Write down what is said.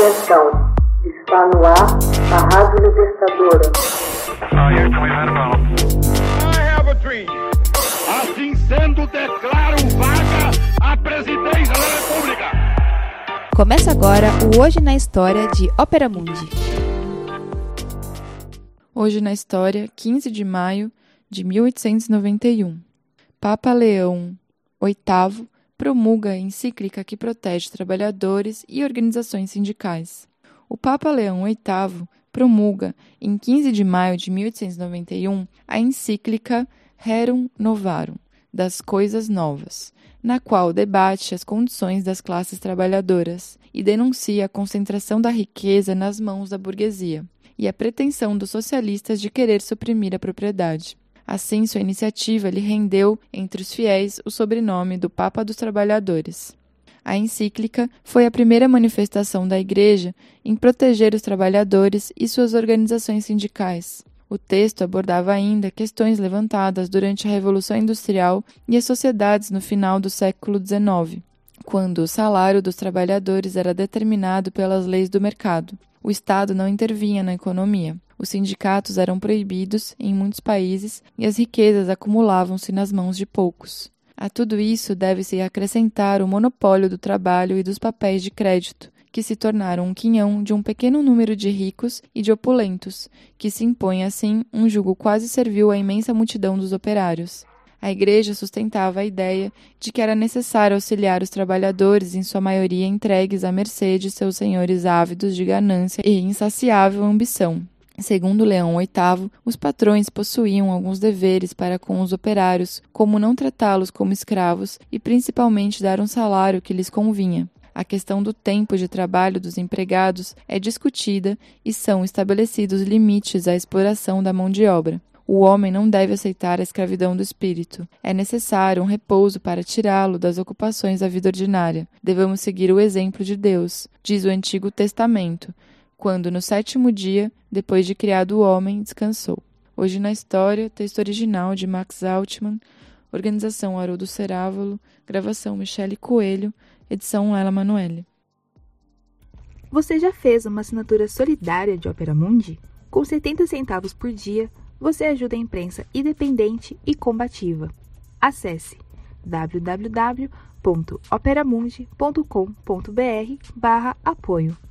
Atenção, está no ar a Rádio Libertadora. Assim sendo, declaro vaga a presidência da República. Começa agora o Hoje na História de Ópera Mundi. Hoje na História, 15 de maio de 1891. Papa Leão VIII promulga a encíclica que protege trabalhadores e organizações sindicais. O Papa Leão VIII promulga, em 15 de maio de 1891, a encíclica Rerum Novarum, das Coisas Novas, na qual debate as condições das classes trabalhadoras e denuncia a concentração da riqueza nas mãos da burguesia e a pretensão dos socialistas de querer suprimir a propriedade. Assim, sua iniciativa lhe rendeu, entre os fiéis, o sobrenome do Papa dos Trabalhadores. A encíclica foi a primeira manifestação da Igreja em proteger os trabalhadores e suas organizações sindicais. O texto abordava ainda questões levantadas durante a Revolução Industrial e as sociedades no final do século XIX, quando o salário dos trabalhadores era determinado pelas leis do mercado. O Estado não intervinha na economia. Os sindicatos eram proibidos em muitos países e as riquezas acumulavam-se nas mãos de poucos. A tudo isso deve-se acrescentar o monopólio do trabalho e dos papéis de crédito, que se tornaram um quinhão de um pequeno número de ricos e de opulentos, que se impõe assim um jugo quase servil à imensa multidão dos operários. A Igreja sustentava a ideia de que era necessário auxiliar os trabalhadores, em sua maioria entregues à mercê de seus senhores ávidos de ganância e insaciável ambição. Segundo Leão VIII, os patrões possuíam alguns deveres para com os operários, como não tratá-los como escravos e principalmente dar um salário que lhes convinha. A questão do tempo de trabalho dos empregados é discutida e são estabelecidos limites à exploração da mão de obra. O homem não deve aceitar a escravidão do espírito. É necessário um repouso para tirá-lo das ocupações da vida ordinária. Devemos seguir o exemplo de Deus, diz o Antigo Testamento, quando no sétimo dia, depois de criado o homem, descansou. Hoje na história, texto original de Max Altman, organização Haroldo Cerávolo, gravação Michele Coelho, edição Ela Manoele. Você já fez uma assinatura solidária de Opera Mundi? Com 70 centavos por dia, você ajuda a imprensa independente e combativa. Acesse www.operamundi.com.br/apoio.